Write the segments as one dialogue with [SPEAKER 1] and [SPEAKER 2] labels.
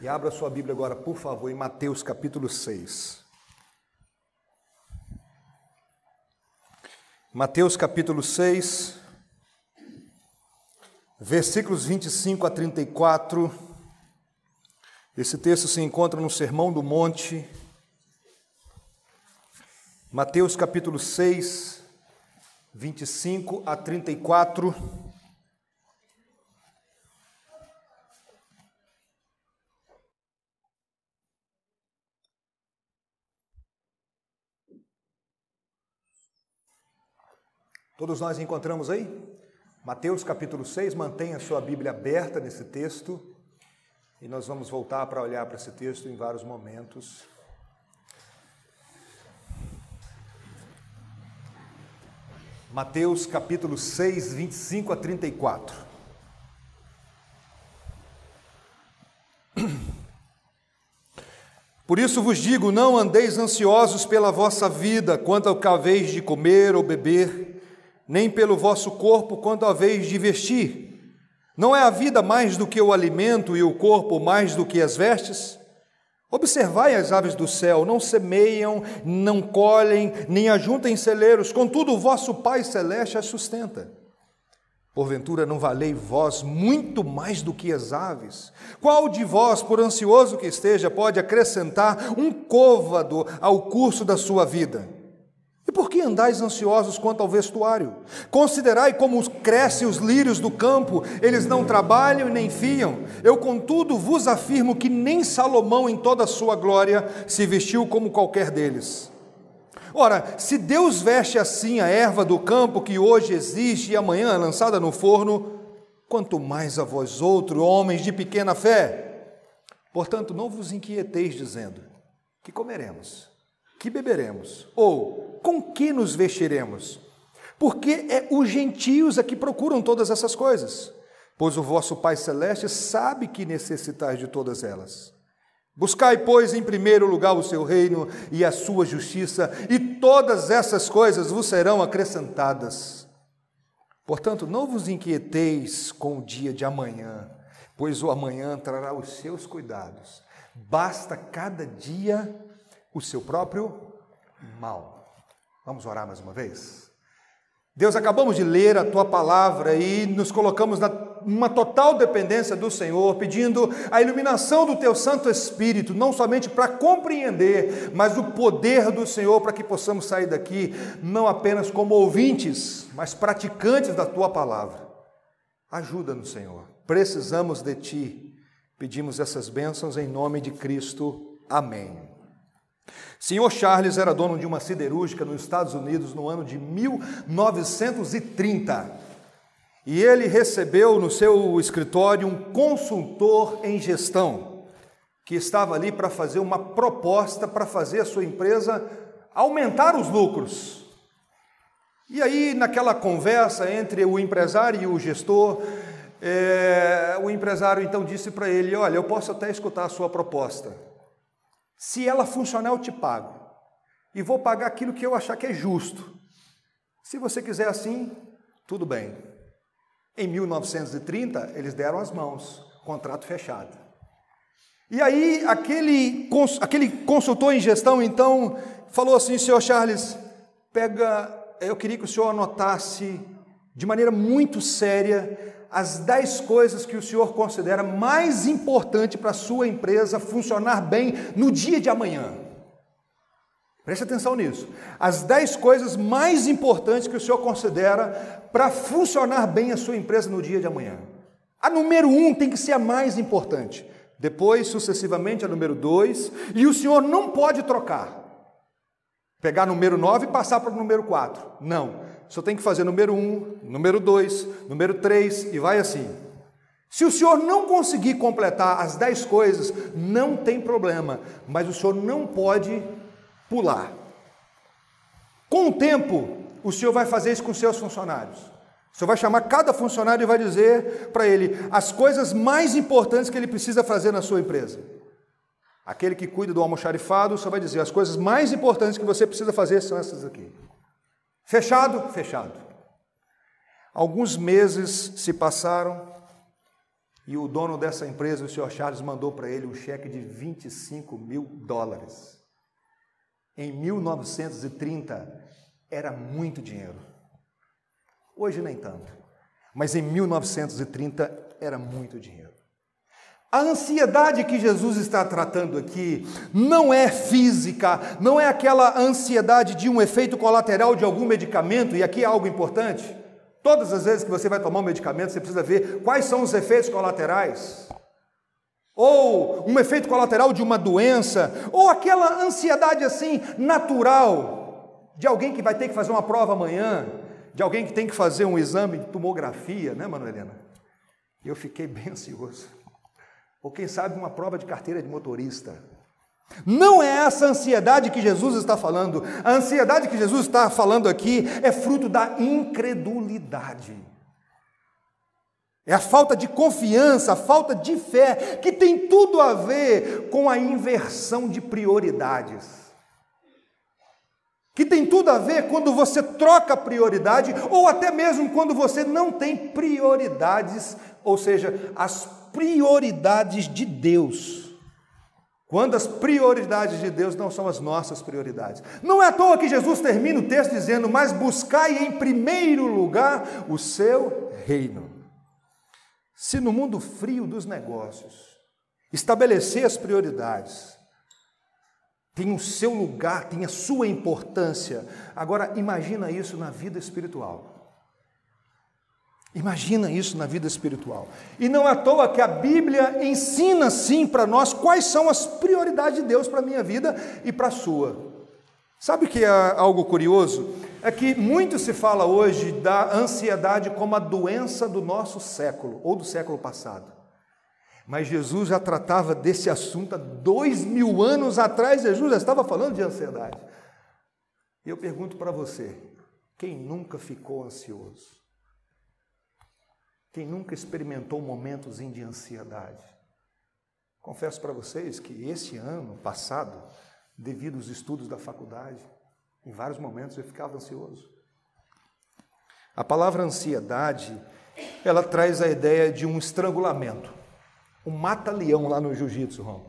[SPEAKER 1] E abra sua Bíblia agora, por favor, em Mateus capítulo 6. Mateus capítulo 6, versículos 25 a 34. Esse texto se encontra no Sermão do Monte. Mateus capítulo 6, 25 a 34. Todos nós encontramos aí? Mateus capítulo 6, mantenha sua Bíblia aberta nesse texto e nós vamos voltar para olhar para esse texto em vários momentos. Mateus capítulo 6, 25 a 34. Por isso vos digo: não andeis ansiosos pela vossa vida, quanto ao que haveis de comer ou beber nem pelo vosso corpo quanto a vez de vestir. Não é a vida mais do que o alimento e o corpo mais do que as vestes? Observai as aves do céu, não semeiam, não colhem, nem ajuntem celeiros, contudo o vosso Pai celeste as sustenta. Porventura não valei vós muito mais do que as aves? Qual de vós, por ansioso que esteja, pode acrescentar um côvado ao curso da sua vida? Por que andais ansiosos quanto ao vestuário? Considerai como crescem os lírios do campo, eles não trabalham e nem fiam. Eu, contudo, vos afirmo que nem Salomão, em toda a sua glória, se vestiu como qualquer deles. Ora, se Deus veste assim a erva do campo que hoje existe e amanhã é lançada no forno, quanto mais a vós outros, homens de pequena fé. Portanto, não vos inquieteis dizendo: que comeremos? Que beberemos? Ou com que nos vestiremos? Porque é os gentios a que procuram todas essas coisas, pois o vosso Pai Celeste sabe que necessitais de todas elas. Buscai, pois, em primeiro lugar o seu reino e a sua justiça, e todas essas coisas vos serão acrescentadas. Portanto, não vos inquieteis com o dia de amanhã, pois o amanhã trará os seus cuidados. Basta cada dia o seu próprio mal. Vamos orar mais uma vez? Deus, acabamos de ler a tua palavra e nos colocamos numa total dependência do Senhor, pedindo a iluminação do teu Santo Espírito, não somente para compreender, mas o poder do Senhor para que possamos sair daqui não apenas como ouvintes, mas praticantes da tua palavra. Ajuda-nos, Senhor. Precisamos de ti. Pedimos essas bênçãos em nome de Cristo. Amém. Senhor Charles era dono de uma siderúrgica nos Estados Unidos no ano de 1930. E ele recebeu no seu escritório um consultor em gestão, que estava ali para fazer uma proposta para fazer a sua empresa aumentar os lucros. E aí, naquela conversa entre o empresário e o gestor, é, o empresário então disse para ele: Olha, eu posso até escutar a sua proposta se ela funcionar, eu te pago. E vou pagar aquilo que eu achar que é justo. Se você quiser assim, tudo bem. Em 1930, eles deram as mãos, contrato fechado. E aí, aquele, aquele consultor em gestão, então, falou assim: senhor Charles, pega, eu queria que o senhor anotasse de maneira muito séria as dez coisas que o senhor considera mais importante para a sua empresa funcionar bem no dia de amanhã. Preste atenção nisso. As dez coisas mais importantes que o senhor considera para funcionar bem a sua empresa no dia de amanhã. A número um tem que ser a mais importante. Depois, sucessivamente, a número dois. E o senhor não pode trocar. Pegar número nove e passar para o número quatro. Não só tem que fazer número um, número dois, número três e vai assim. Se o senhor não conseguir completar as dez coisas, não tem problema, mas o senhor não pode pular. Com o tempo, o senhor vai fazer isso com seus funcionários. O senhor vai chamar cada funcionário e vai dizer para ele as coisas mais importantes que ele precisa fazer na sua empresa. Aquele que cuida do almoxarifado, o senhor vai dizer as coisas mais importantes que você precisa fazer são essas aqui. Fechado? Fechado. Alguns meses se passaram E o dono dessa empresa, o senhor Charles, mandou para ele um cheque de 25 mil dólares. Em 1930 era muito dinheiro. Hoje nem tanto. Mas em 1930 era muito dinheiro. A ansiedade que Jesus está tratando aqui não é física, não é aquela ansiedade de um efeito colateral de algum medicamento, e aqui é algo importante. Todas as vezes que você vai tomar um medicamento, você precisa ver quais são os efeitos colaterais. Ou um efeito colateral de uma doença, ou aquela ansiedade assim natural de alguém que vai ter que fazer uma prova amanhã, de alguém que tem que fazer um exame de tomografia, né, Manuelena? Eu fiquei bem ansioso. Ou quem sabe uma prova de carteira de motorista. Não é essa ansiedade que Jesus está falando. A ansiedade que Jesus está falando aqui é fruto da incredulidade. É a falta de confiança, a falta de fé, que tem tudo a ver com a inversão de prioridades. Que tem tudo a ver quando você troca prioridade, ou até mesmo quando você não tem prioridades, ou seja, as prioridades de Deus. Quando as prioridades de Deus não são as nossas prioridades. Não é à toa que Jesus termina o texto dizendo: Mas buscai em primeiro lugar o seu reino. Se no mundo frio dos negócios, estabelecer as prioridades, tem o seu lugar, tem a sua importância. Agora, imagina isso na vida espiritual. Imagina isso na vida espiritual. E não é à toa que a Bíblia ensina sim para nós quais são as prioridades de Deus para a minha vida e para a sua. Sabe o que é algo curioso? É que muito se fala hoje da ansiedade como a doença do nosso século, ou do século passado. Mas Jesus já tratava desse assunto há dois mil anos atrás, Jesus já estava falando de ansiedade. E eu pergunto para você: quem nunca ficou ansioso? Quem nunca experimentou momentos de ansiedade? Confesso para vocês que esse ano passado, devido aos estudos da faculdade, em vários momentos eu ficava ansioso. A palavra ansiedade, ela traz a ideia de um estrangulamento, um mata-leão lá no jiu-jitsu, Rom.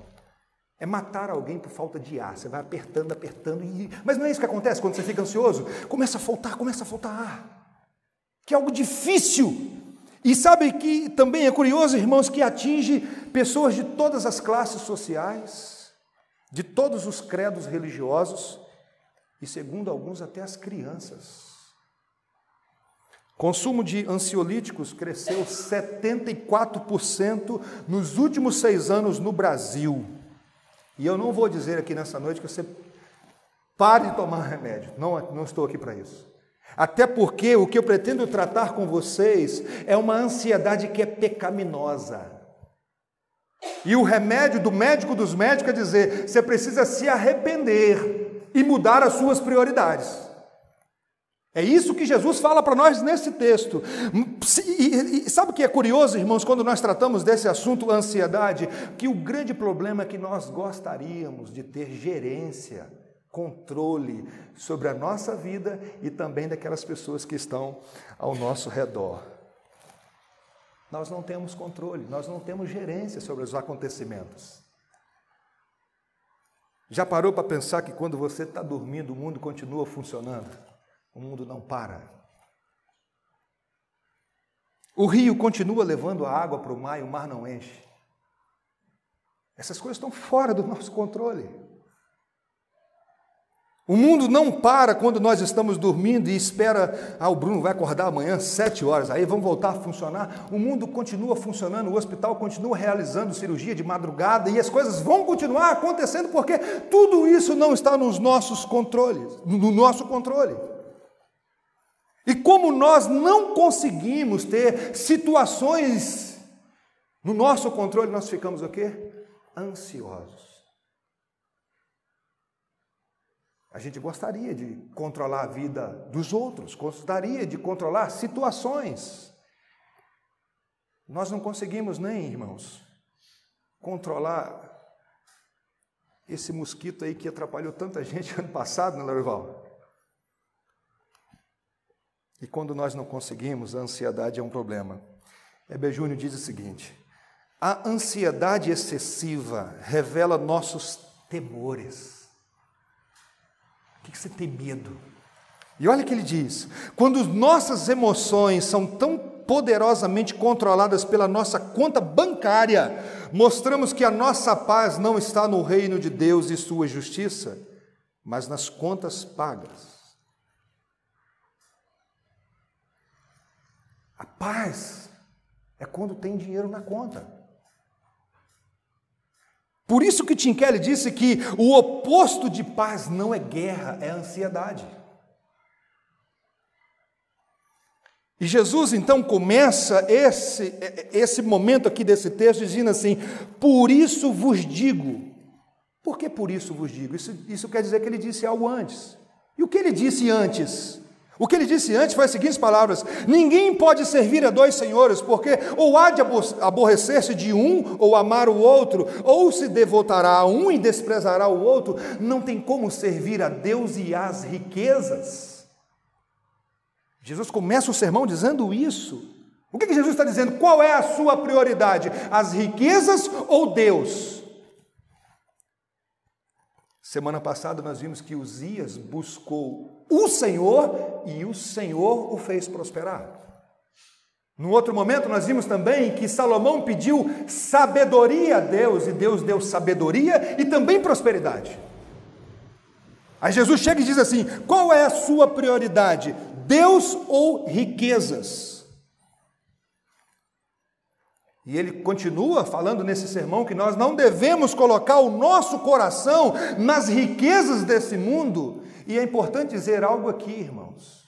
[SPEAKER 1] É matar alguém por falta de ar. Você vai apertando, apertando, e... mas não é isso que acontece quando você fica ansioso? Começa a faltar, começa a faltar ar. Que é algo difícil e sabe que também é curioso, irmãos, que atinge pessoas de todas as classes sociais, de todos os credos religiosos e, segundo alguns, até as crianças. Consumo de ansiolíticos cresceu 74% nos últimos seis anos no Brasil. E eu não vou dizer aqui nessa noite que você pare de tomar remédio, não, não estou aqui para isso. Até porque o que eu pretendo tratar com vocês é uma ansiedade que é pecaminosa. E o remédio do médico dos médicos é dizer: você precisa se arrepender e mudar as suas prioridades. É isso que Jesus fala para nós nesse texto. E, e, sabe o que é curioso, irmãos, quando nós tratamos desse assunto, ansiedade? Que o grande problema é que nós gostaríamos de ter gerência controle sobre a nossa vida e também daquelas pessoas que estão ao nosso redor. Nós não temos controle, nós não temos gerência sobre os acontecimentos. Já parou para pensar que quando você está dormindo, o mundo continua funcionando? O mundo não para. O rio continua levando a água para o mar e o mar não enche. Essas coisas estão fora do nosso controle. O mundo não para quando nós estamos dormindo e espera, ah, o Bruno vai acordar amanhã, sete horas, aí vamos voltar a funcionar. O mundo continua funcionando, o hospital continua realizando cirurgia de madrugada e as coisas vão continuar acontecendo porque tudo isso não está nos nossos controles, no nosso controle. E como nós não conseguimos ter situações no nosso controle, nós ficamos o quê? Ansiosos. A gente gostaria de controlar a vida dos outros, gostaria de controlar situações. Nós não conseguimos nem, irmãos, controlar esse mosquito aí que atrapalhou tanta gente ano passado, né, Lorival? E quando nós não conseguimos, a ansiedade é um problema. Hebe Júnior diz o seguinte: A ansiedade excessiva revela nossos temores. O que você tem medo? E olha o que ele diz: quando nossas emoções são tão poderosamente controladas pela nossa conta bancária, mostramos que a nossa paz não está no reino de Deus e sua justiça, mas nas contas pagas. A paz é quando tem dinheiro na conta. Por isso que Tim Kelly disse que o oposto de paz não é guerra, é ansiedade. E Jesus então começa esse, esse momento aqui desse texto dizendo assim: Por isso vos digo. Por que por isso vos digo? Isso, isso quer dizer que ele disse algo antes. E o que ele disse antes? O que ele disse antes foi as seguintes palavras: Ninguém pode servir a dois senhores, porque ou há de aborrecer-se de um ou amar o outro, ou se devotará a um e desprezará o outro. Não tem como servir a Deus e às riquezas. Jesus começa o sermão dizendo isso. O que, que Jesus está dizendo? Qual é a sua prioridade? As riquezas ou Deus? Semana passada nós vimos que Uzias buscou o Senhor e o Senhor o fez prosperar. No outro momento nós vimos também que Salomão pediu sabedoria a Deus e Deus deu sabedoria e também prosperidade. Aí Jesus chega e diz assim: qual é a sua prioridade? Deus ou riquezas? E ele continua falando nesse sermão que nós não devemos colocar o nosso coração nas riquezas desse mundo. E é importante dizer algo aqui, irmãos.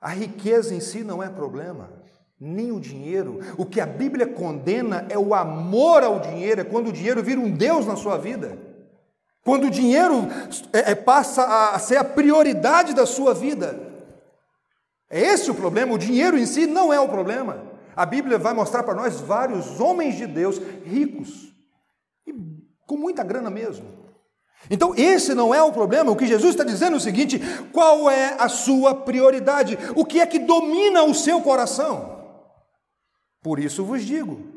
[SPEAKER 1] A riqueza em si não é problema, nem o dinheiro. O que a Bíblia condena é o amor ao dinheiro, é quando o dinheiro vira um Deus na sua vida. Quando o dinheiro é, é, passa a ser a prioridade da sua vida. É esse o problema, o dinheiro em si não é o problema. A Bíblia vai mostrar para nós vários homens de Deus ricos e com muita grana mesmo. Então, esse não é o problema. O que Jesus está dizendo é o seguinte: qual é a sua prioridade? O que é que domina o seu coração? Por isso vos digo.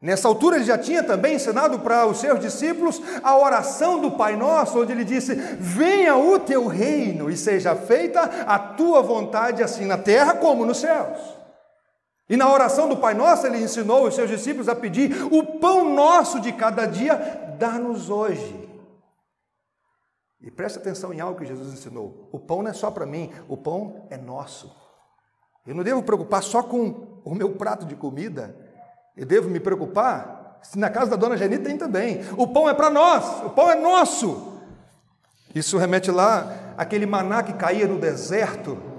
[SPEAKER 1] Nessa altura, ele já tinha também ensinado para os seus discípulos a oração do Pai Nosso, onde ele disse: Venha o teu reino e seja feita a tua vontade, assim na terra como nos céus. E na oração do Pai Nosso, ele ensinou os seus discípulos a pedir: o pão nosso de cada dia, dá-nos hoje. E preste atenção em algo que Jesus ensinou: o pão não é só para mim, o pão é nosso. Eu não devo preocupar só com o meu prato de comida, eu devo me preocupar se na casa da dona Geni tem também. O pão é para nós, o pão é nosso. Isso remete lá àquele maná que caía no deserto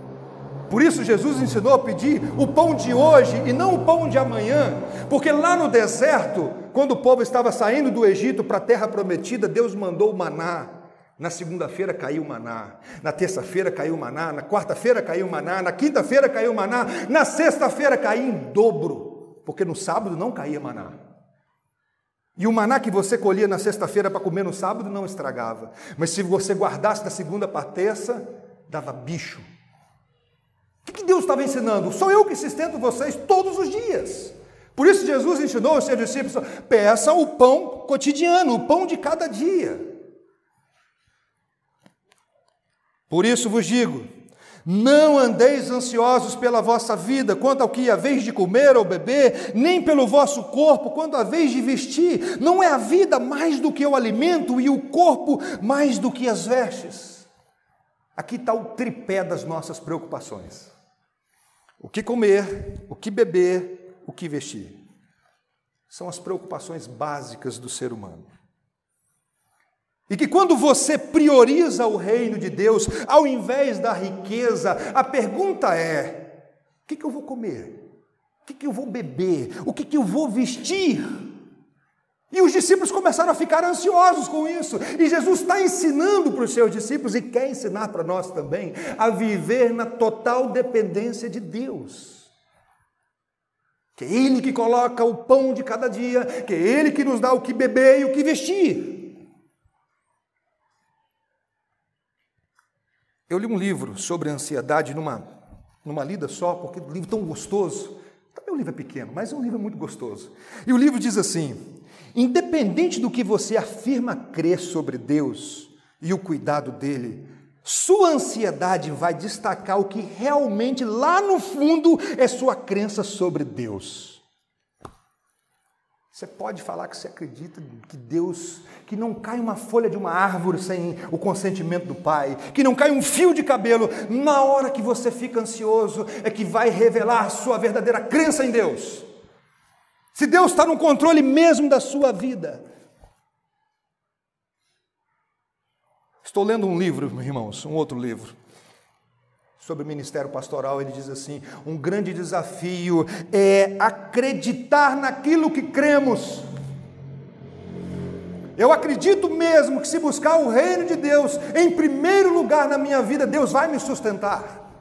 [SPEAKER 1] por isso Jesus ensinou a pedir o pão de hoje e não o pão de amanhã, porque lá no deserto, quando o povo estava saindo do Egito para a terra prometida, Deus mandou o maná. Na segunda-feira caiu maná, na terça-feira caiu maná, na quarta-feira caiu maná, na quinta-feira caiu maná, na sexta-feira caiu em dobro, porque no sábado não caía maná. E o maná que você colhia na sexta-feira para comer no sábado não estragava, mas se você guardasse da segunda para terça, dava bicho. O que Deus estava ensinando? Sou eu que sustento vocês todos os dias. Por isso Jesus ensinou aos seus discípulos: peça o pão cotidiano, o pão de cada dia. Por isso vos digo: não andeis ansiosos pela vossa vida, quanto ao que haveis de comer ou beber, nem pelo vosso corpo, quanto haveis de vestir. Não é a vida mais do que o alimento e o corpo mais do que as vestes. Aqui está o tripé das nossas preocupações. O que comer, o que beber, o que vestir. São as preocupações básicas do ser humano. E que quando você prioriza o reino de Deus, ao invés da riqueza, a pergunta é: o que, que eu vou comer? O que, que eu vou beber? O que, que eu vou vestir? E os discípulos começaram a ficar ansiosos com isso. E Jesus está ensinando para os seus discípulos e quer ensinar para nós também a viver na total dependência de Deus. Que é Ele que coloca o pão de cada dia, que é Ele que nos dá o que beber e o que vestir. Eu li um livro sobre ansiedade numa, numa lida só, porque um livro tão gostoso. Também o livro é pequeno, mas é um livro muito gostoso. E o livro diz assim: independente do que você afirma crer sobre Deus e o cuidado dele, sua ansiedade vai destacar o que realmente lá no fundo é sua crença sobre Deus. Você pode falar que você acredita que Deus, que não cai uma folha de uma árvore sem o consentimento do Pai, que não cai um fio de cabelo, na hora que você fica ansioso, é que vai revelar a sua verdadeira crença em Deus. Se Deus está no controle mesmo da sua vida. Estou lendo um livro, irmãos, um outro livro sobre o ministério pastoral, ele diz assim: um grande desafio é acreditar naquilo que cremos. Eu acredito mesmo que se buscar o reino de Deus em primeiro lugar na minha vida, Deus vai me sustentar.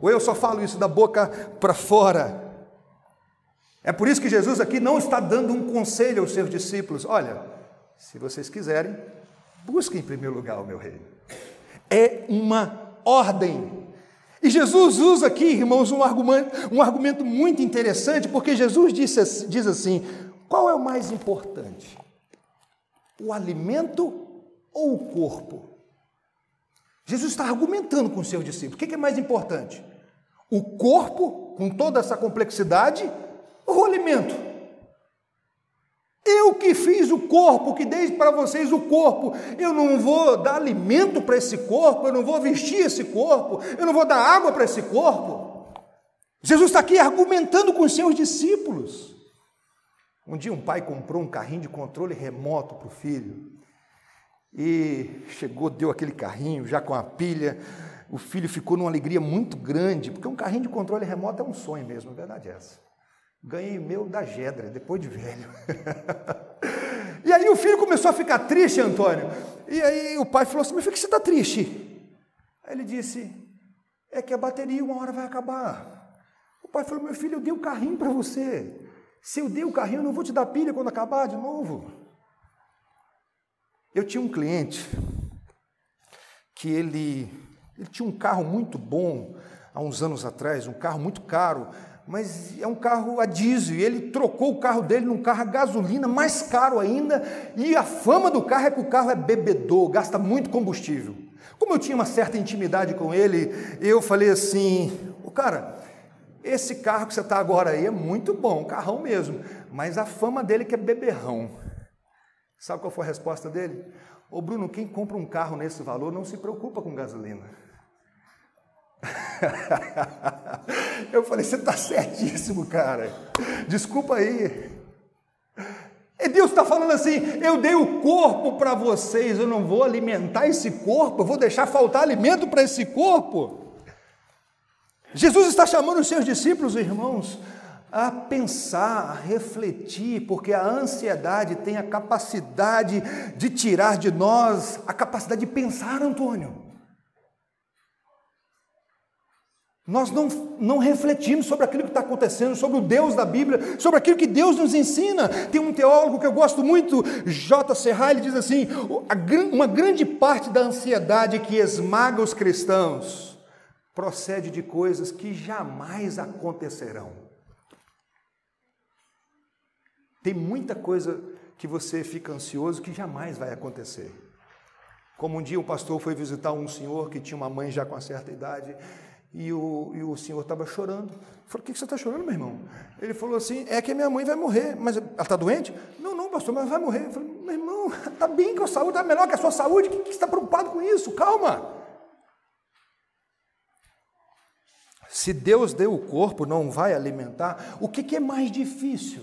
[SPEAKER 1] Ou eu só falo isso da boca para fora. É por isso que Jesus aqui não está dando um conselho aos seus discípulos: olha, se vocês quiserem, busquem em primeiro lugar o meu reino. É uma ordem. E Jesus usa aqui, irmãos, um argumento, um argumento muito interessante, porque Jesus disse, diz assim: qual é o mais importante? O alimento ou o corpo? Jesus está argumentando com os seus discípulos: o que é mais importante? O corpo, com toda essa complexidade, ou o alimento? Eu que fiz o corpo, que dei para vocês o corpo, eu não vou dar alimento para esse corpo, eu não vou vestir esse corpo, eu não vou dar água para esse corpo. Jesus está aqui argumentando com os seus discípulos. Um dia um pai comprou um carrinho de controle remoto para o filho. E chegou, deu aquele carrinho já com a pilha. O filho ficou numa alegria muito grande, porque um carrinho de controle remoto é um sonho mesmo, a verdade é essa. Ganhei meu da Gedra, depois de velho. e aí o filho começou a ficar triste, Antônio. E aí o pai falou assim: Meu filho, que você está triste? Aí ele disse: É que a bateria uma hora vai acabar. O pai falou: Meu filho, eu dei o carrinho para você. Se eu dei o carrinho, eu não vou te dar pilha quando acabar de novo. Eu tinha um cliente que ele, ele tinha um carro muito bom há uns anos atrás, um carro muito caro mas é um carro a diesel, e ele trocou o carro dele num carro a gasolina, mais caro ainda, e a fama do carro é que o carro é bebedor, gasta muito combustível. Como eu tinha uma certa intimidade com ele, eu falei assim: o cara, esse carro que você está agora aí é muito bom, carrão mesmo, mas a fama dele é que é beberrão. Sabe qual foi a resposta dele? Ô Bruno, quem compra um carro nesse valor não se preocupa com gasolina. eu falei, você está certíssimo, cara. Desculpa aí. E Deus está falando assim: eu dei o corpo para vocês, eu não vou alimentar esse corpo, eu vou deixar faltar alimento para esse corpo. Jesus está chamando os seus discípulos, irmãos, a pensar, a refletir, porque a ansiedade tem a capacidade de tirar de nós a capacidade de pensar, Antônio. Nós não, não refletimos sobre aquilo que está acontecendo, sobre o Deus da Bíblia, sobre aquilo que Deus nos ensina. Tem um teólogo que eu gosto muito, J. Serra, ele diz assim: uma grande parte da ansiedade que esmaga os cristãos procede de coisas que jamais acontecerão. Tem muita coisa que você fica ansioso que jamais vai acontecer. Como um dia um pastor foi visitar um senhor que tinha uma mãe já com uma certa idade e o, e o senhor estava chorando. Eu falei, o que você está chorando, meu irmão? Ele falou assim, é que minha mãe vai morrer. Mas ela está doente? Não, não, pastor, mas vai morrer. Eu falei, meu irmão, está bem com a saúde, está melhor que a sua saúde. O que, que você está preocupado com isso? Calma. Se Deus deu o corpo, não vai alimentar, o que, que é mais difícil?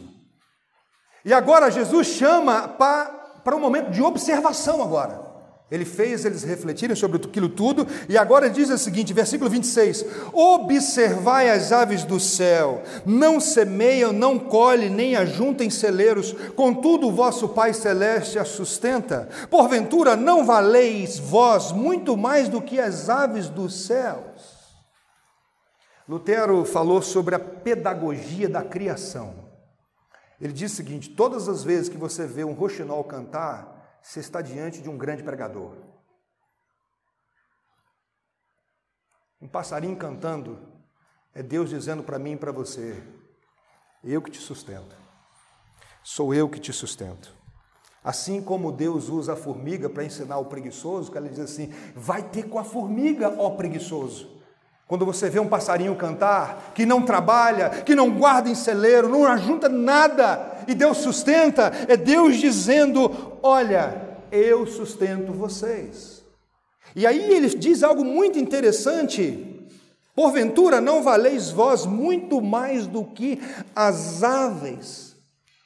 [SPEAKER 1] E agora Jesus chama para um momento de observação agora. Ele fez eles refletirem sobre aquilo tudo, e agora diz o seguinte, versículo 26: Observai as aves do céu, não semeiam, não colhem, nem ajuntem celeiros, contudo o vosso Pai Celeste as sustenta. Porventura não valeis vós muito mais do que as aves dos céus? Lutero falou sobre a pedagogia da criação. Ele diz o seguinte: todas as vezes que você vê um roxinol cantar, você está diante de um grande pregador. Um passarinho cantando é Deus dizendo para mim e para você: Eu que te sustento. Sou eu que te sustento. Assim como Deus usa a formiga para ensinar o preguiçoso, que ele diz assim: vai ter com a formiga, ó preguiçoso. Quando você vê um passarinho cantar, que não trabalha, que não guarda em celeiro, não ajunta nada, e Deus sustenta, é Deus dizendo: Olha, eu sustento vocês. E aí ele diz algo muito interessante: Porventura não valeis vós muito mais do que as aves.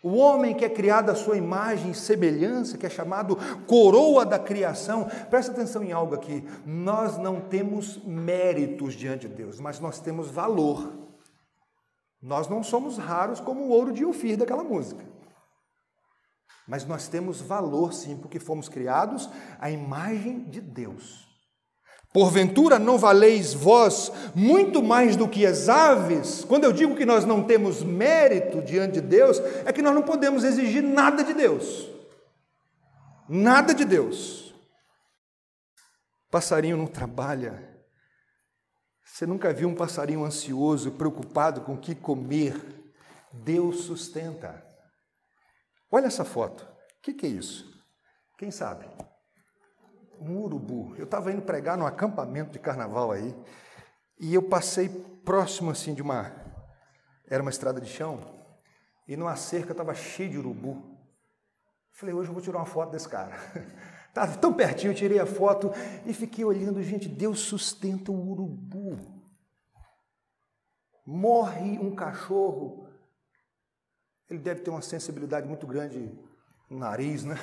[SPEAKER 1] O homem que é criado à sua imagem e semelhança, que é chamado coroa da criação, presta atenção em algo aqui. Nós não temos méritos diante de Deus, mas nós temos valor. Nós não somos raros como o ouro de Ofir daquela música. Mas nós temos valor sim, porque fomos criados à imagem de Deus. Porventura não valeis vós muito mais do que as aves? Quando eu digo que nós não temos mérito diante de Deus, é que nós não podemos exigir nada de Deus. Nada de Deus. Passarinho não trabalha. Você nunca viu um passarinho ansioso, preocupado com o que comer? Deus sustenta. Olha essa foto. O que, que é isso? Quem sabe? um urubu. Eu estava indo pregar num acampamento de carnaval aí, e eu passei próximo assim de uma. Era uma estrada de chão, e numa cerca estava cheio de urubu. Falei, hoje eu vou tirar uma foto desse cara. Estava tão pertinho, eu tirei a foto e fiquei olhando, gente, Deus sustenta o urubu. Morre um cachorro, ele deve ter uma sensibilidade muito grande no nariz, né?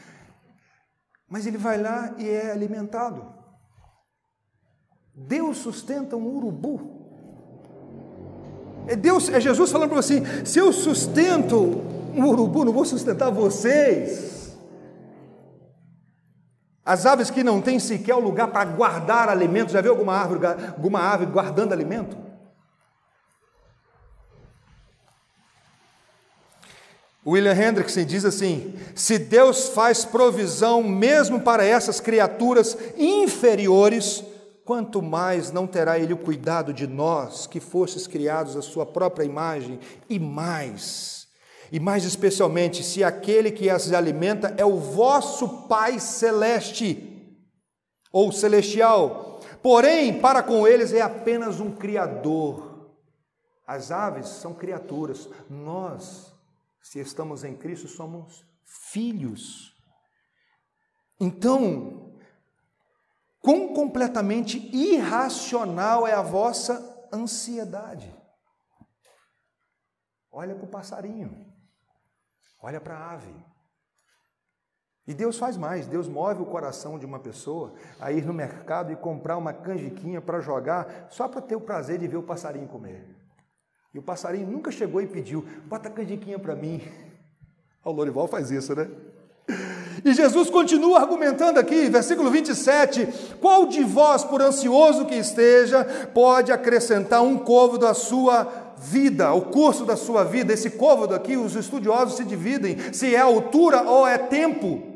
[SPEAKER 1] Mas ele vai lá e é alimentado. Deus sustenta um urubu. É Deus, é Jesus falando para você se eu sustento um urubu, não vou sustentar vocês. As aves que não têm sequer o lugar para guardar alimentos, já viu alguma árvore, alguma ave guardando alimento? William Hendrickson diz assim: se Deus faz provisão mesmo para essas criaturas inferiores, quanto mais não terá Ele o cuidado de nós, que fostes criados à Sua própria imagem, e mais, e mais especialmente, se aquele que as alimenta é o vosso Pai celeste ou celestial, porém, para com eles é apenas um Criador. As aves são criaturas, nós se estamos em Cristo, somos filhos. Então, quão completamente irracional é a vossa ansiedade? Olha para o passarinho, olha para a ave. E Deus faz mais, Deus move o coração de uma pessoa a ir no mercado e comprar uma canjiquinha para jogar, só para ter o prazer de ver o passarinho comer. E o passarinho nunca chegou e pediu, bota a canjiquinha para mim. O Lorival faz isso, né? E Jesus continua argumentando aqui, versículo 27, qual de vós, por ansioso que esteja, pode acrescentar um côvado à sua vida, ao curso da sua vida? Esse côvado aqui, os estudiosos se dividem se é altura ou é tempo.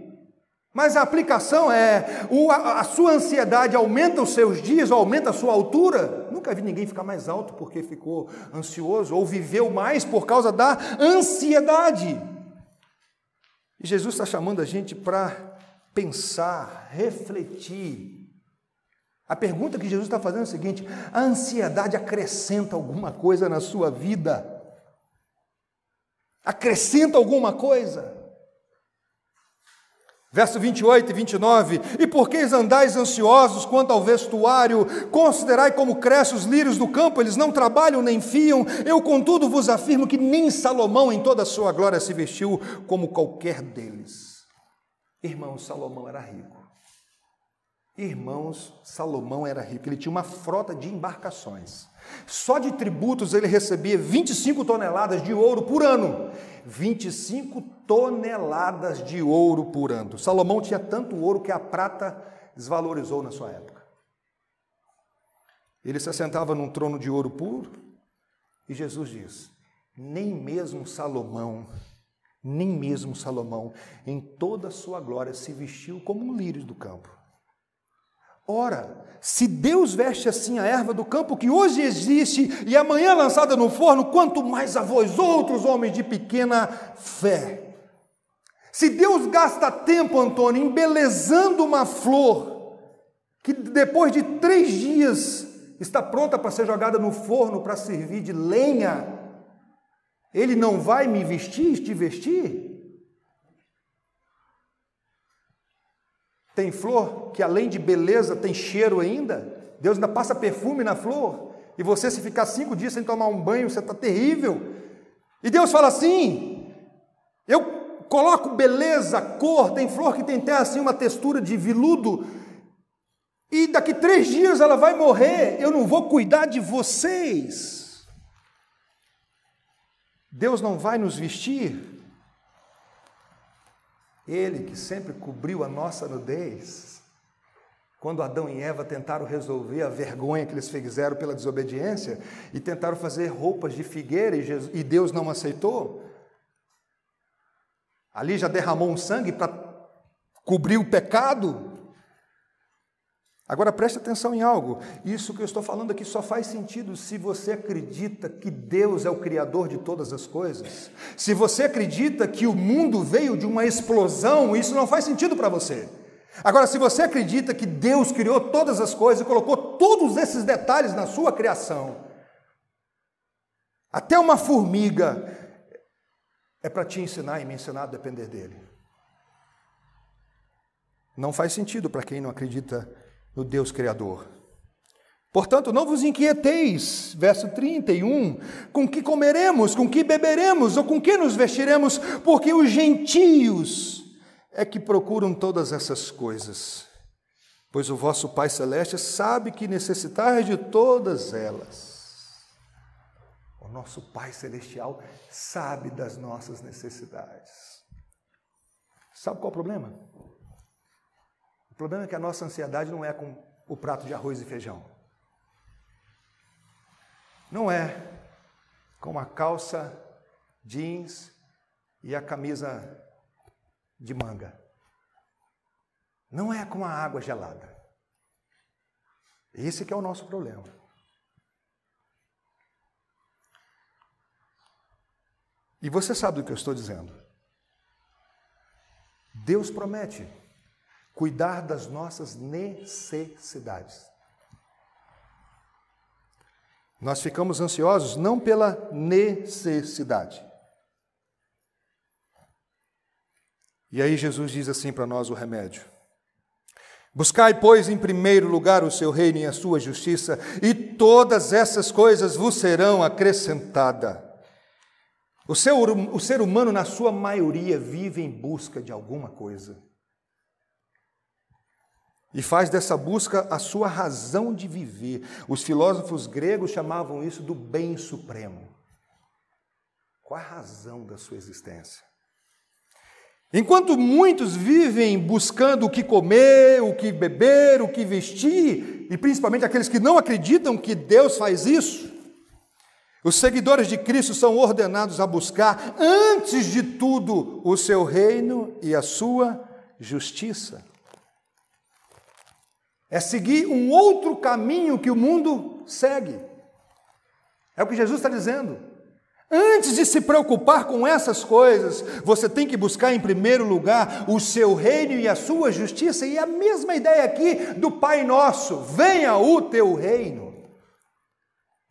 [SPEAKER 1] Mas a aplicação é: a sua ansiedade aumenta os seus dias ou aumenta a sua altura? Nunca vi ninguém ficar mais alto porque ficou ansioso ou viveu mais por causa da ansiedade. E Jesus está chamando a gente para pensar, refletir. A pergunta que Jesus está fazendo é a seguinte: a ansiedade acrescenta alguma coisa na sua vida? Acrescenta alguma coisa? Verso 28 e 29, e por que andais ansiosos quanto ao vestuário? Considerai como crescem os lírios do campo, eles não trabalham nem fiam. Eu, contudo, vos afirmo que nem Salomão, em toda a sua glória, se vestiu como qualquer deles. Irmão, Salomão era rico. Irmãos, Salomão era rico, ele tinha uma frota de embarcações. Só de tributos ele recebia 25 toneladas de ouro por ano. 25 toneladas de ouro por ano. Salomão tinha tanto ouro que a prata desvalorizou na sua época. Ele se assentava num trono de ouro puro e Jesus diz: nem mesmo Salomão, nem mesmo Salomão, em toda a sua glória, se vestiu como um lírio do campo. Ora, se Deus veste assim a erva do campo que hoje existe e amanhã lançada no forno, quanto mais a vós outros, homens de pequena fé. Se Deus gasta tempo, Antônio, embelezando uma flor, que depois de três dias está pronta para ser jogada no forno para servir de lenha, Ele não vai me vestir, te vestir? Tem flor que além de beleza tem cheiro ainda. Deus ainda passa perfume na flor. E você, se ficar cinco dias sem tomar um banho, você está terrível. E Deus fala assim: eu coloco beleza, cor, tem flor que tem até assim uma textura de viludo. E daqui três dias ela vai morrer. Eu não vou cuidar de vocês. Deus não vai nos vestir ele que sempre cobriu a nossa nudez. Quando Adão e Eva tentaram resolver a vergonha que eles fizeram pela desobediência e tentaram fazer roupas de figueira e, Jesus, e Deus não aceitou, ali já derramou um sangue para cobrir o pecado. Agora preste atenção em algo. Isso que eu estou falando aqui só faz sentido se você acredita que Deus é o criador de todas as coisas. Se você acredita que o mundo veio de uma explosão, isso não faz sentido para você. Agora, se você acredita que Deus criou todas as coisas e colocou todos esses detalhes na sua criação, até uma formiga, é para te ensinar e me ensinar a depender dele. Não faz sentido para quem não acredita no Deus Criador. Portanto, não vos inquieteis, verso 31, com que comeremos, com que beberemos ou com que nos vestiremos, porque os gentios é que procuram todas essas coisas. Pois o vosso Pai Celeste sabe que necessitais de todas elas. O nosso Pai Celestial sabe das nossas necessidades. Sabe qual é o problema? O problema é que a nossa ansiedade não é com o prato de arroz e feijão. Não é com a calça jeans e a camisa de manga. Não é com a água gelada. Esse que é o nosso problema. E você sabe do que eu estou dizendo. Deus promete cuidar das nossas necessidades. Nós ficamos ansiosos não pela necessidade. E aí Jesus diz assim para nós o remédio: Buscai, pois, em primeiro lugar o seu reino e a sua justiça, e todas essas coisas vos serão acrescentadas. O, seu, o ser humano, na sua maioria, vive em busca de alguma coisa e faz dessa busca a sua razão de viver. Os filósofos gregos chamavam isso do bem supremo. Qual a razão da sua existência? Enquanto muitos vivem buscando o que comer, o que beber, o que vestir, e principalmente aqueles que não acreditam que Deus faz isso, os seguidores de Cristo são ordenados a buscar, antes de tudo, o seu reino e a sua justiça. É seguir um outro caminho que o mundo segue. É o que Jesus está dizendo. Antes de se preocupar com essas coisas, você tem que buscar em primeiro lugar o seu reino e a sua justiça. E a mesma ideia aqui do Pai Nosso: venha o teu reino.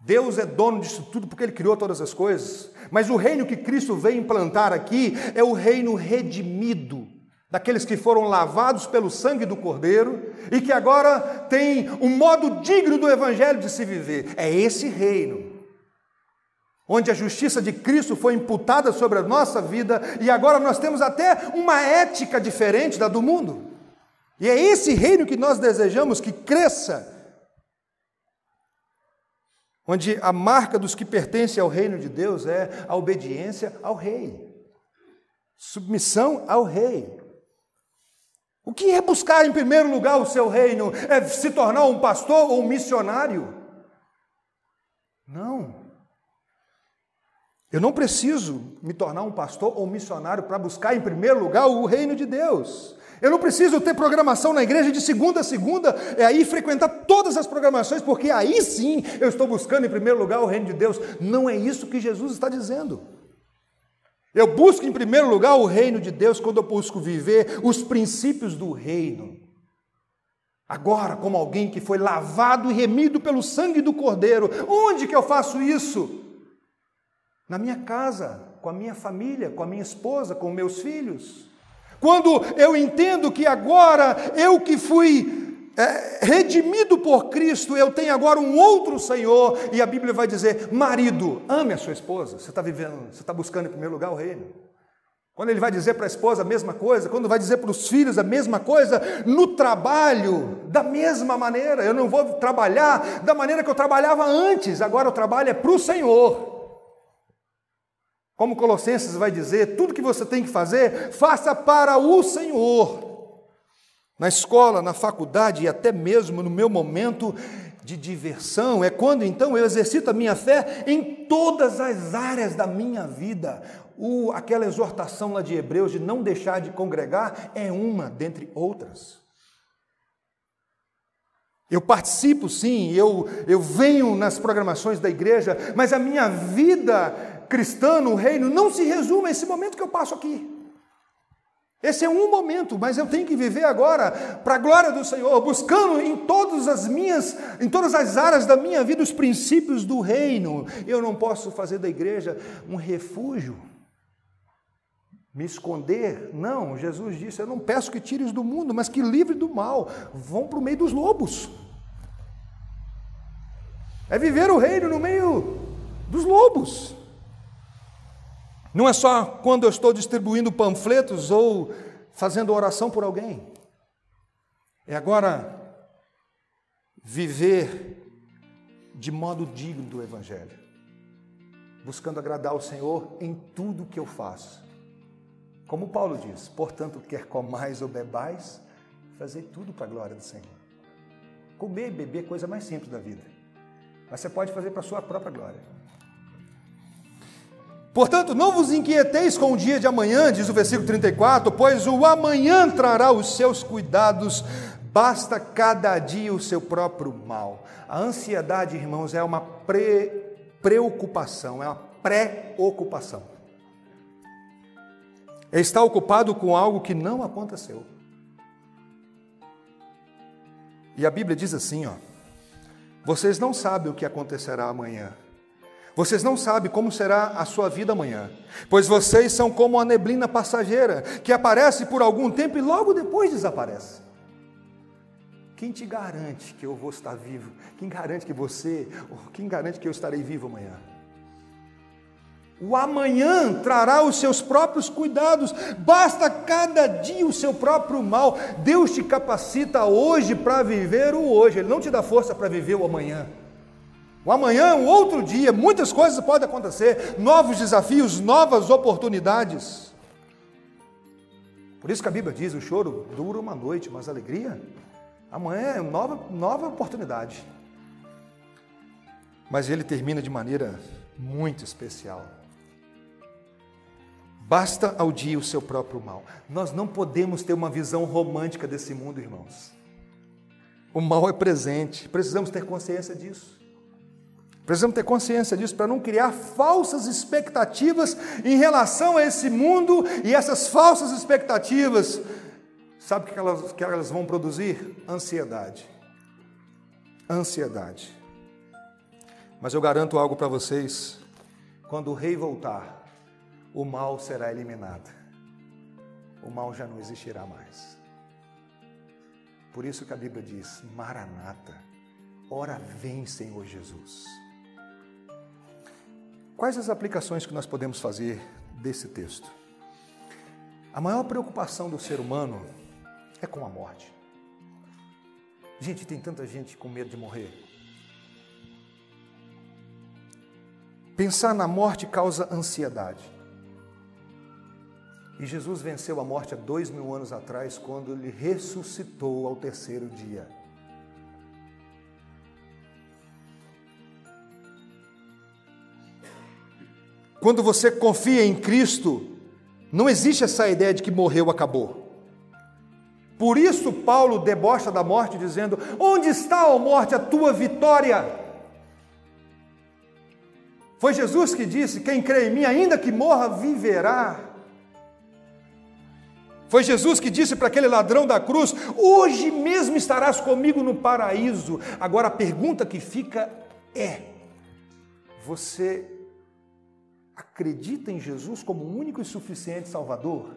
[SPEAKER 1] Deus é dono disso tudo porque Ele criou todas as coisas. Mas o reino que Cristo veio implantar aqui é o reino redimido daqueles que foram lavados pelo sangue do Cordeiro e que agora têm um modo digno do Evangelho de se viver. É esse reino, onde a justiça de Cristo foi imputada sobre a nossa vida e agora nós temos até uma ética diferente da do mundo. E é esse reino que nós desejamos que cresça, onde a marca dos que pertencem ao reino de Deus é a obediência ao rei, submissão ao rei. O que é buscar em primeiro lugar o seu reino? É se tornar um pastor ou um missionário? Não. Eu não preciso me tornar um pastor ou um missionário para buscar, em primeiro lugar, o reino de Deus. Eu não preciso ter programação na igreja de segunda a segunda, é aí frequentar todas as programações, porque aí sim eu estou buscando em primeiro lugar o reino de Deus. Não é isso que Jesus está dizendo. Eu busco em primeiro lugar o reino de Deus quando eu busco viver os princípios do reino. Agora, como alguém que foi lavado e remido pelo sangue do Cordeiro, onde que eu faço isso? Na minha casa, com a minha família, com a minha esposa, com meus filhos. Quando eu entendo que agora eu que fui é, redimido por Cristo, eu tenho agora um outro Senhor, e a Bíblia vai dizer: marido, ame a sua esposa. Você está vivendo, você está buscando em primeiro lugar o reino. Quando ele vai dizer para a esposa a mesma coisa, quando vai dizer para os filhos a mesma coisa, no trabalho, da mesma maneira, eu não vou trabalhar da maneira que eu trabalhava antes, agora o trabalho é para o Senhor. Como Colossenses vai dizer, tudo que você tem que fazer, faça para o Senhor. Na escola, na faculdade e até mesmo no meu momento de diversão, é quando então eu exercito a minha fé em todas as áreas da minha vida. O, aquela exortação lá de Hebreus de não deixar de congregar é uma dentre outras. Eu participo sim, eu, eu venho nas programações da igreja, mas a minha vida cristã no reino não se resume a esse momento que eu passo aqui. Esse é um momento, mas eu tenho que viver agora para a glória do Senhor, buscando em todas as minhas, em todas as áreas da minha vida os princípios do reino. Eu não posso fazer da igreja um refúgio, me esconder. Não, Jesus disse: Eu não peço que tires do mundo, mas que livre do mal. Vão para o meio dos lobos. É viver o reino no meio dos lobos. Não é só quando eu estou distribuindo panfletos ou fazendo oração por alguém. É agora viver de modo digno do Evangelho, buscando agradar ao Senhor em tudo que eu faço. Como Paulo diz, portanto, quer comais ou bebais, fazer tudo para a glória do Senhor. Comer e beber é coisa mais simples da vida, mas você pode fazer para a sua própria glória. Portanto, não vos inquieteis com o dia de amanhã, diz o versículo 34, pois o amanhã trará os seus cuidados, basta cada dia o seu próprio mal. A ansiedade, irmãos, é uma pre preocupação, é uma preocupação. É estar ocupado com algo que não aconteceu. E a Bíblia diz assim, ó: Vocês não sabem o que acontecerá amanhã vocês não sabem como será a sua vida amanhã, pois vocês são como a neblina passageira, que aparece por algum tempo e logo depois desaparece. Quem te garante que eu vou estar vivo? Quem garante que você, quem garante que eu estarei vivo amanhã? O amanhã trará os seus próprios cuidados, basta cada dia o seu próprio mal. Deus te capacita hoje para viver o hoje, Ele não te dá força para viver o amanhã. O amanhã, um outro dia, muitas coisas podem acontecer, novos desafios, novas oportunidades. Por isso que a Bíblia diz: o choro dura uma noite, mas a alegria, amanhã é uma nova, nova oportunidade. Mas ele termina de maneira muito especial. Basta ao dia o seu próprio mal. Nós não podemos ter uma visão romântica desse mundo, irmãos. O mal é presente, precisamos ter consciência disso. Precisamos ter consciência disso para não criar falsas expectativas em relação a esse mundo e essas falsas expectativas, sabe o que elas, que elas vão produzir? Ansiedade. Ansiedade. Mas eu garanto algo para vocês: quando o rei voltar, o mal será eliminado, o mal já não existirá mais. Por isso que a Bíblia diz: Maranata, ora vem, Senhor Jesus. Quais as aplicações que nós podemos fazer desse texto? A maior preocupação do ser humano é com a morte. Gente, tem tanta gente com medo de morrer. Pensar na morte causa ansiedade. E Jesus venceu a morte há dois mil anos atrás, quando ele ressuscitou ao terceiro dia. Quando você confia em Cristo, não existe essa ideia de que morreu, acabou. Por isso, Paulo debocha da morte, dizendo: Onde está, ó morte, a tua vitória? Foi Jesus que disse: Quem crê em mim, ainda que morra, viverá. Foi Jesus que disse para aquele ladrão da cruz: Hoje mesmo estarás comigo no paraíso. Agora a pergunta que fica é: Você acredita em Jesus como único e suficiente Salvador?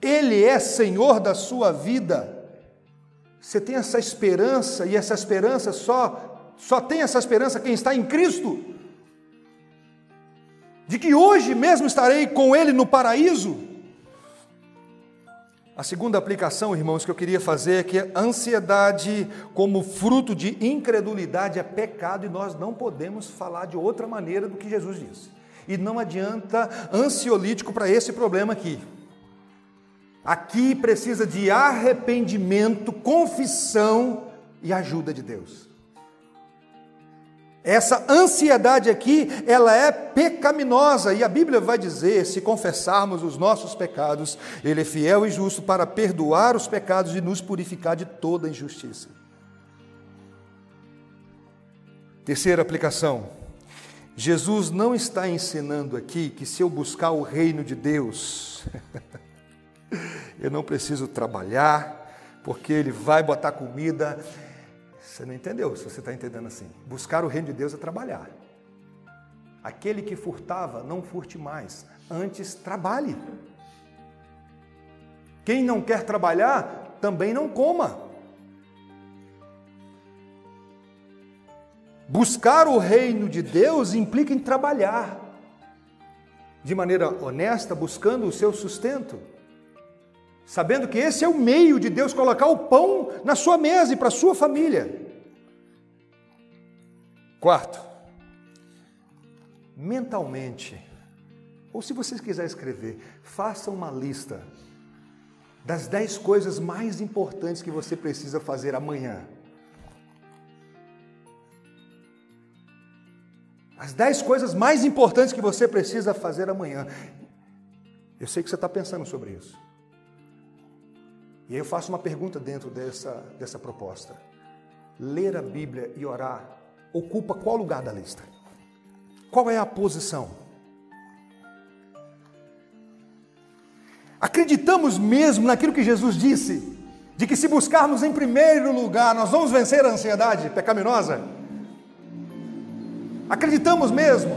[SPEAKER 1] Ele é Senhor da sua vida. Você tem essa esperança e essa esperança só só tem essa esperança quem está em Cristo de que hoje mesmo estarei com Ele no paraíso. A segunda aplicação, irmãos, que eu queria fazer é que a ansiedade, como fruto de incredulidade, é pecado e nós não podemos falar de outra maneira do que Jesus disse. E não adianta ansiolítico para esse problema aqui. Aqui precisa de arrependimento, confissão e ajuda de Deus. Essa ansiedade aqui, ela é pecaminosa, e a Bíblia vai dizer: se confessarmos os nossos pecados, Ele é fiel e justo para perdoar os pecados e nos purificar de toda injustiça. Terceira aplicação: Jesus não está ensinando aqui que se eu buscar o reino de Deus, eu não preciso trabalhar, porque Ele vai botar comida você não entendeu, se você está entendendo assim. Buscar o reino de Deus é trabalhar. Aquele que furtava, não furte mais. Antes, trabalhe. Quem não quer trabalhar, também não coma. Buscar o reino de Deus implica em trabalhar de maneira honesta, buscando o seu sustento, sabendo que esse é o meio de Deus colocar o pão na sua mesa e para a sua família. Quarto, mentalmente, ou se vocês quiserem escrever, faça uma lista das dez coisas mais importantes que você precisa fazer amanhã. As dez coisas mais importantes que você precisa fazer amanhã. Eu sei que você está pensando sobre isso. E aí eu faço uma pergunta dentro dessa, dessa proposta. Ler a Bíblia e orar ocupa qual lugar da lista? Qual é a posição? Acreditamos mesmo naquilo que Jesus disse, de que se buscarmos em primeiro lugar, nós vamos vencer a ansiedade pecaminosa? Acreditamos mesmo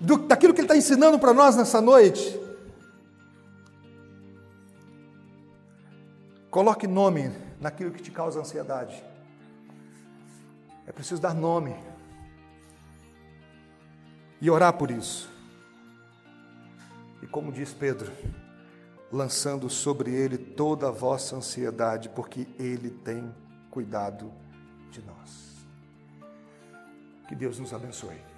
[SPEAKER 1] do, daquilo que Ele está ensinando para nós nessa noite? Coloque nome naquilo que te causa ansiedade. É preciso dar nome e orar por isso. E como diz Pedro, lançando sobre ele toda a vossa ansiedade, porque ele tem cuidado de nós. Que Deus nos abençoe.